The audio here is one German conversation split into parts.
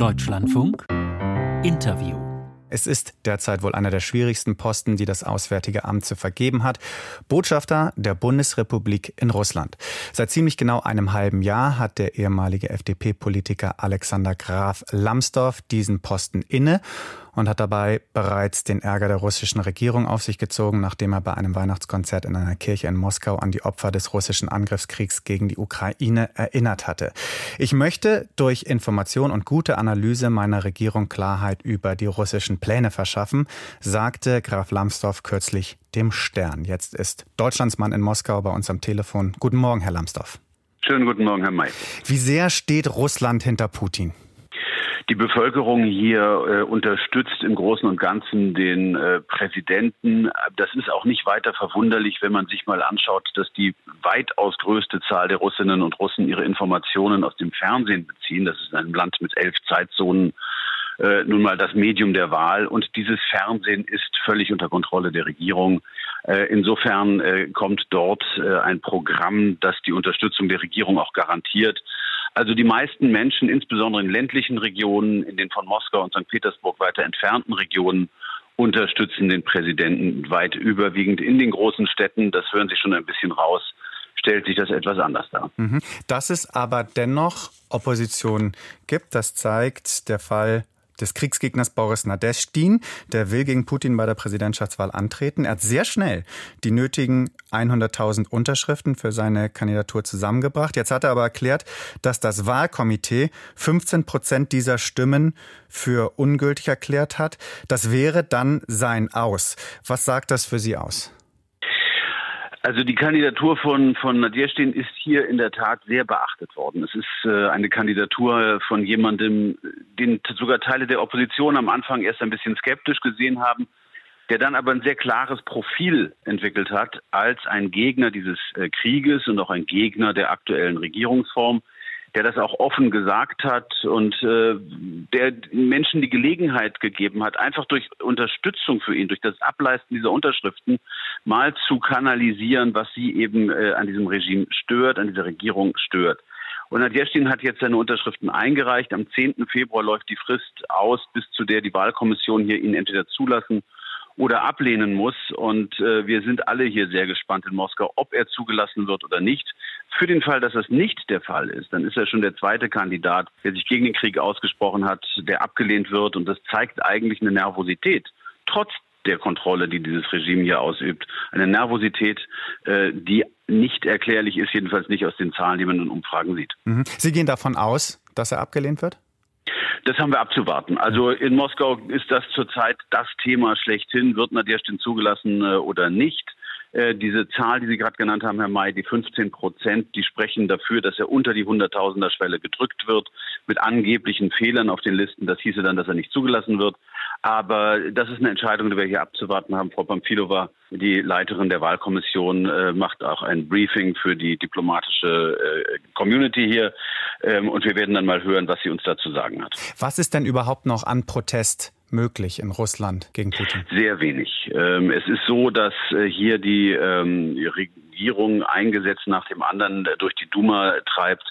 Deutschlandfunk Interview. Es ist derzeit wohl einer der schwierigsten Posten, die das Auswärtige Amt zu vergeben hat. Botschafter der Bundesrepublik in Russland. Seit ziemlich genau einem halben Jahr hat der ehemalige FDP-Politiker Alexander Graf Lambsdorff diesen Posten inne und hat dabei bereits den Ärger der russischen Regierung auf sich gezogen, nachdem er bei einem Weihnachtskonzert in einer Kirche in Moskau an die Opfer des russischen Angriffskriegs gegen die Ukraine erinnert hatte. Ich möchte durch Information und gute Analyse meiner Regierung Klarheit über die russischen Pläne verschaffen, sagte Graf Lambsdorff kürzlich dem Stern. Jetzt ist Deutschlandsmann in Moskau bei uns am Telefon. Guten Morgen, Herr Lambsdorff. Schönen guten Morgen, Herr May. Wie sehr steht Russland hinter Putin? Die Bevölkerung hier äh, unterstützt im Großen und Ganzen den äh, Präsidenten. Das ist auch nicht weiter verwunderlich, wenn man sich mal anschaut, dass die weitaus größte Zahl der Russinnen und Russen ihre Informationen aus dem Fernsehen beziehen. Das ist ein Land mit elf Zeitzonen äh, nun mal das Medium der Wahl. Und dieses Fernsehen ist völlig unter Kontrolle der Regierung. Äh, insofern äh, kommt dort äh, ein Programm, das die Unterstützung der Regierung auch garantiert. Also die meisten Menschen, insbesondere in ländlichen Regionen, in den von Moskau und St. Petersburg weiter entfernten Regionen, unterstützen den Präsidenten weit überwiegend. In den großen Städten, das hören Sie schon ein bisschen raus, stellt sich das etwas anders dar. Mhm. Dass es aber dennoch Opposition gibt, das zeigt der Fall des Kriegsgegners Boris Nadeshtin. Der will gegen Putin bei der Präsidentschaftswahl antreten. Er hat sehr schnell die nötigen 100.000 Unterschriften für seine Kandidatur zusammengebracht. Jetzt hat er aber erklärt, dass das Wahlkomitee 15 Prozent dieser Stimmen für ungültig erklärt hat. Das wäre dann sein Aus. Was sagt das für Sie aus? Also die Kandidatur von, von Nadjestin ist hier in der Tat sehr beachtet worden. Es ist äh, eine Kandidatur von jemandem, den sogar Teile der Opposition am Anfang erst ein bisschen skeptisch gesehen haben, der dann aber ein sehr klares Profil entwickelt hat als ein Gegner dieses äh, Krieges und auch ein Gegner der aktuellen Regierungsform der das auch offen gesagt hat und äh, der Menschen die Gelegenheit gegeben hat, einfach durch Unterstützung für ihn, durch das Ableisten dieser Unterschriften mal zu kanalisieren, was sie eben äh, an diesem Regime stört, an dieser Regierung stört. Und Nadjestin hat jetzt seine Unterschriften eingereicht. Am 10. Februar läuft die Frist aus, bis zu der die Wahlkommission hier ihn entweder zulassen oder ablehnen muss. Und äh, wir sind alle hier sehr gespannt in Moskau, ob er zugelassen wird oder nicht. Für den Fall, dass das nicht der Fall ist, dann ist er schon der zweite Kandidat, der sich gegen den Krieg ausgesprochen hat, der abgelehnt wird. Und das zeigt eigentlich eine Nervosität. Trotz der Kontrolle, die dieses Regime hier ausübt. Eine Nervosität, äh, die nicht erklärlich ist, jedenfalls nicht aus den Zahlen, die man in Umfragen sieht. Mhm. Sie gehen davon aus, dass er abgelehnt wird? Das haben wir abzuwarten. Also in Moskau ist das zurzeit das Thema schlechthin. Wird Nadjestin zugelassen äh, oder nicht? Äh, diese Zahl, die Sie gerade genannt haben, Herr May, die 15 Prozent, die sprechen dafür, dass er unter die Hunderttausender-Schwelle gedrückt wird mit angeblichen Fehlern auf den Listen. Das hieße dann, dass er nicht zugelassen wird. Aber das ist eine Entscheidung, die wir hier abzuwarten haben. Frau Pamphilova, die Leiterin der Wahlkommission, äh, macht auch ein Briefing für die diplomatische äh, Community hier. Ähm, und wir werden dann mal hören, was sie uns dazu sagen hat. Was ist denn überhaupt noch an Protest möglich in Russland gegen Putin? Sehr wenig. Ähm, es ist so, dass äh, hier die ähm, Regierung ein Gesetz nach dem anderen durch die Duma treibt,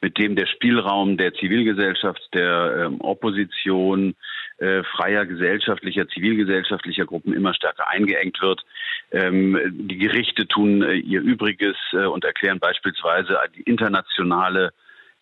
mit dem der Spielraum der Zivilgesellschaft, der ähm, Opposition, äh, freier gesellschaftlicher, zivilgesellschaftlicher Gruppen immer stärker eingeengt wird. Die Gerichte tun äh, ihr Übriges und erklären beispielsweise die internationale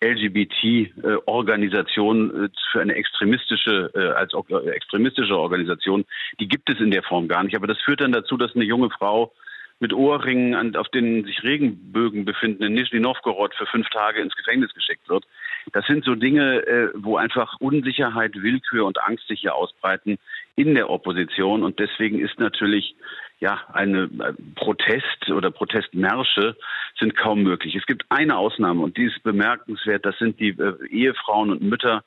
LGBT-Organisation äh, für eine extremistische, äh, als extremistische Organisation, die gibt es in der Form gar nicht. Aber das führt dann dazu, dass eine junge Frau mit Ohrringen, auf denen sich Regenbögen befinden, in Nizhny Novgorod für fünf Tage ins Gefängnis geschickt wird. Das sind so Dinge, äh, wo einfach Unsicherheit, Willkür und Angst sich hier ausbreiten in der Opposition. Und deswegen ist natürlich ja, eine äh, Protest oder Protestmärsche sind kaum möglich. Es gibt eine Ausnahme und die ist bemerkenswert. Das sind die äh, Ehefrauen und Mütter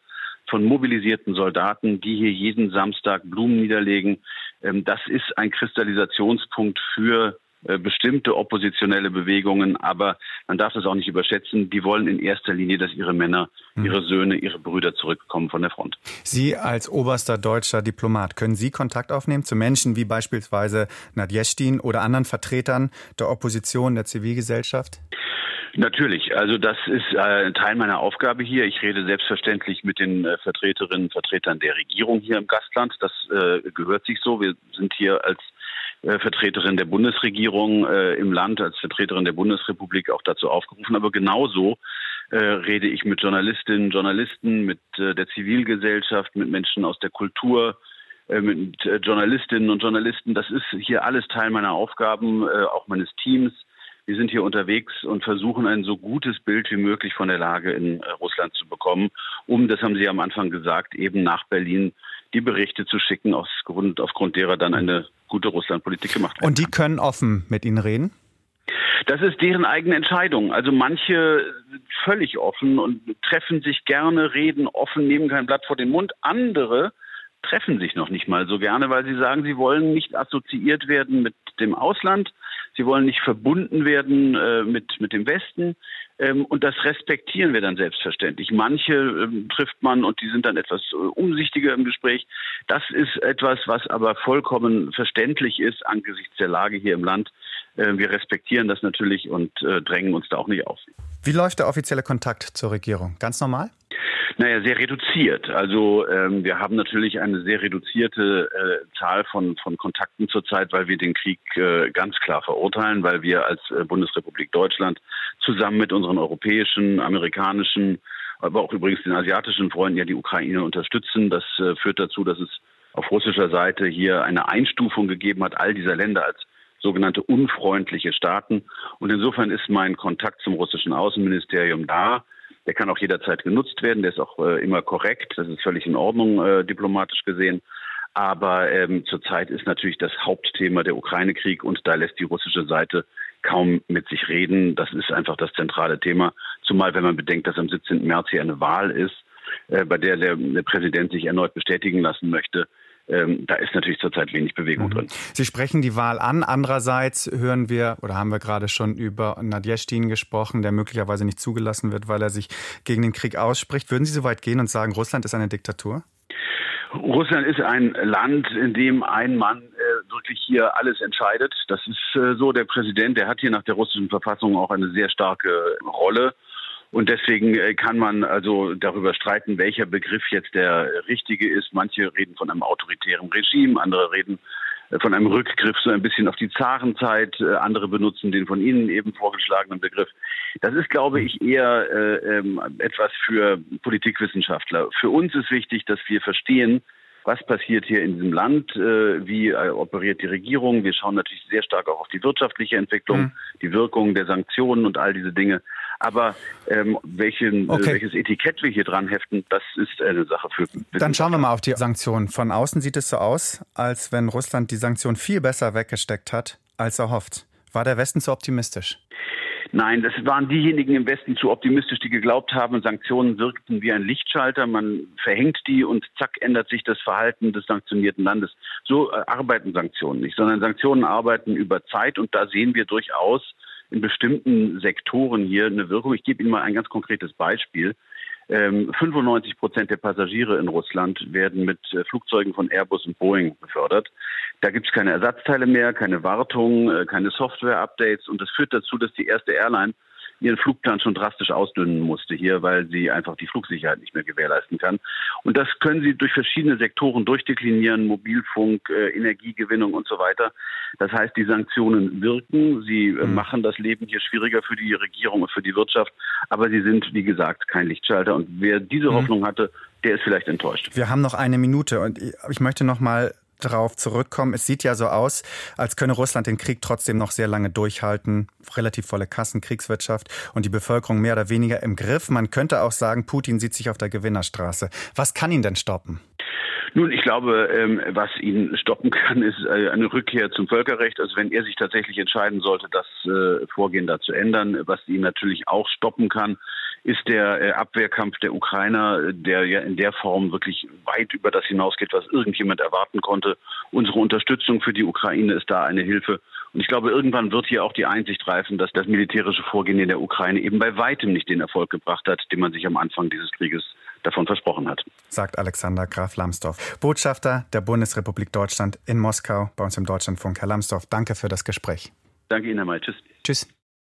von mobilisierten Soldaten, die hier jeden Samstag Blumen niederlegen. Ähm, das ist ein Kristallisationspunkt für bestimmte oppositionelle Bewegungen, aber man darf das auch nicht überschätzen. Die wollen in erster Linie, dass ihre Männer, hm. ihre Söhne, ihre Brüder zurückkommen von der Front. Sie als oberster deutscher Diplomat, können Sie Kontakt aufnehmen zu Menschen wie beispielsweise Nadjestin oder anderen Vertretern der Opposition, der Zivilgesellschaft? Natürlich, also das ist äh, ein Teil meiner Aufgabe hier. Ich rede selbstverständlich mit den äh, Vertreterinnen und Vertretern der Regierung hier im Gastland. Das äh, gehört sich so. Wir sind hier als äh, Vertreterin der Bundesregierung äh, im Land, als Vertreterin der Bundesrepublik auch dazu aufgerufen. Aber genauso äh, rede ich mit Journalistinnen, Journalisten, mit äh, der Zivilgesellschaft, mit Menschen aus der Kultur, äh, mit äh, Journalistinnen und Journalisten. Das ist hier alles Teil meiner Aufgaben, äh, auch meines Teams. Wir sind hier unterwegs und versuchen ein so gutes Bild wie möglich von der Lage in äh, Russland zu bekommen, um, das haben Sie am Anfang gesagt, eben nach Berlin die Berichte zu schicken, aufgrund, aufgrund derer dann eine gute Russlandpolitik gemacht. Und die können offen mit Ihnen reden? Das ist deren eigene Entscheidung. Also manche sind völlig offen und treffen sich gerne, reden offen, nehmen kein Blatt vor den Mund. Andere treffen sich noch nicht mal so gerne, weil sie sagen, sie wollen nicht assoziiert werden mit dem Ausland, Sie wollen nicht verbunden werden äh, mit, mit dem Westen. Ähm, und das respektieren wir dann selbstverständlich. Manche ähm, trifft man und die sind dann etwas äh, umsichtiger im Gespräch. Das ist etwas, was aber vollkommen verständlich ist angesichts der Lage hier im Land. Äh, wir respektieren das natürlich und äh, drängen uns da auch nicht auf. Wie läuft der offizielle Kontakt zur Regierung? Ganz normal? Naja, sehr reduziert. Also ähm, wir haben natürlich eine sehr reduzierte äh, Zahl von, von Kontakten zurzeit, weil wir den Krieg äh, ganz klar verurteilen, weil wir als äh, Bundesrepublik Deutschland zusammen mit unseren europäischen, amerikanischen, aber auch übrigens den asiatischen Freunden ja die Ukraine unterstützen. Das äh, führt dazu, dass es auf russischer Seite hier eine Einstufung gegeben hat, all dieser Länder als sogenannte unfreundliche Staaten. Und insofern ist mein Kontakt zum russischen Außenministerium da. Der kann auch jederzeit genutzt werden. Der ist auch äh, immer korrekt. Das ist völlig in Ordnung, äh, diplomatisch gesehen. Aber ähm, zurzeit ist natürlich das Hauptthema der Ukraine-Krieg und da lässt die russische Seite kaum mit sich reden. Das ist einfach das zentrale Thema. Zumal, wenn man bedenkt, dass am 17. März hier eine Wahl ist, äh, bei der der, der Präsident sich erneut bestätigen lassen möchte, ähm, da ist natürlich zurzeit wenig Bewegung mhm. drin. Sie sprechen die Wahl an. Andererseits hören wir oder haben wir gerade schon über Nadjestin gesprochen, der möglicherweise nicht zugelassen wird, weil er sich gegen den Krieg ausspricht. Würden Sie so weit gehen und sagen, Russland ist eine Diktatur? Russland ist ein Land, in dem ein Mann äh, wirklich hier alles entscheidet. Das ist äh, so. Der Präsident, der hat hier nach der russischen Verfassung auch eine sehr starke Rolle. Und deswegen äh, kann man also darüber streiten, welcher Begriff jetzt der richtige ist. Manche reden von einem autoritären Regime, andere reden äh, von einem Rückgriff so ein bisschen auf die Zarenzeit, äh, andere benutzen den von Ihnen eben vorgeschlagenen Begriff. Das ist, glaube ich, eher äh, ähm, etwas für Politikwissenschaftler. Für uns ist wichtig, dass wir verstehen, was passiert hier in diesem Land, äh, wie äh, operiert die Regierung. Wir schauen natürlich sehr stark auch auf die wirtschaftliche Entwicklung, mhm. die Wirkung der Sanktionen und all diese Dinge. Aber ähm, welchen, äh, okay. welches Etikett wir hier dran heften, das ist eine Sache für. Dann schauen wir mal auf die Sanktionen. Von außen sieht es so aus, als wenn Russland die Sanktionen viel besser weggesteckt hat, als erhofft. War der Westen zu optimistisch? Nein, das waren diejenigen im Westen zu optimistisch, die geglaubt haben, Sanktionen wirkten wie ein Lichtschalter. Man verhängt die und zack ändert sich das Verhalten des sanktionierten Landes. So äh, arbeiten Sanktionen nicht, sondern Sanktionen arbeiten über Zeit und da sehen wir durchaus in bestimmten Sektoren hier eine Wirkung. Ich gebe Ihnen mal ein ganz konkretes Beispiel. 95 ähm, Prozent der Passagiere in Russland werden mit äh, Flugzeugen von Airbus und Boeing befördert. Da gibt es keine Ersatzteile mehr, keine Wartung, äh, keine Software-Updates und das führt dazu, dass die erste Airline ihren Flugplan schon drastisch ausdünnen musste hier, weil sie einfach die Flugsicherheit nicht mehr gewährleisten kann. Und das können sie durch verschiedene Sektoren durchdeklinieren, Mobilfunk, äh, Energiegewinnung und so weiter. Das heißt, die Sanktionen wirken, sie äh, mhm. machen das Leben hier schwieriger für die Regierung und für die Wirtschaft, aber sie sind, wie gesagt, kein Lichtschalter. Und wer diese mhm. Hoffnung hatte, der ist vielleicht enttäuscht. Wir haben noch eine Minute und ich möchte noch mal darauf zurückkommen. Es sieht ja so aus, als könne Russland den Krieg trotzdem noch sehr lange durchhalten. Relativ volle Kassen, Kriegswirtschaft und die Bevölkerung mehr oder weniger im Griff. Man könnte auch sagen, Putin sieht sich auf der Gewinnerstraße. Was kann ihn denn stoppen? Nun, ich glaube, ähm, was ihn stoppen kann, ist äh, eine Rückkehr zum Völkerrecht. Also wenn er sich tatsächlich entscheiden sollte, das äh, Vorgehen da zu ändern, was ihn natürlich auch stoppen kann, ist der äh, Abwehrkampf der Ukrainer, der ja in der Form wirklich weit über das hinausgeht, was irgendjemand erwarten konnte. Unsere Unterstützung für die Ukraine ist da eine Hilfe. Und ich glaube, irgendwann wird hier auch die Einsicht reifen, dass das militärische Vorgehen in der Ukraine eben bei weitem nicht den Erfolg gebracht hat, den man sich am Anfang dieses Krieges davon versprochen hat. Sagt Alexander Graf Lambsdorff, Botschafter der Bundesrepublik Deutschland in Moskau bei uns im Deutschlandfunk. Herr Lambsdorff, danke für das Gespräch. Danke Ihnen, Herr May. Tschüss. Tschüss.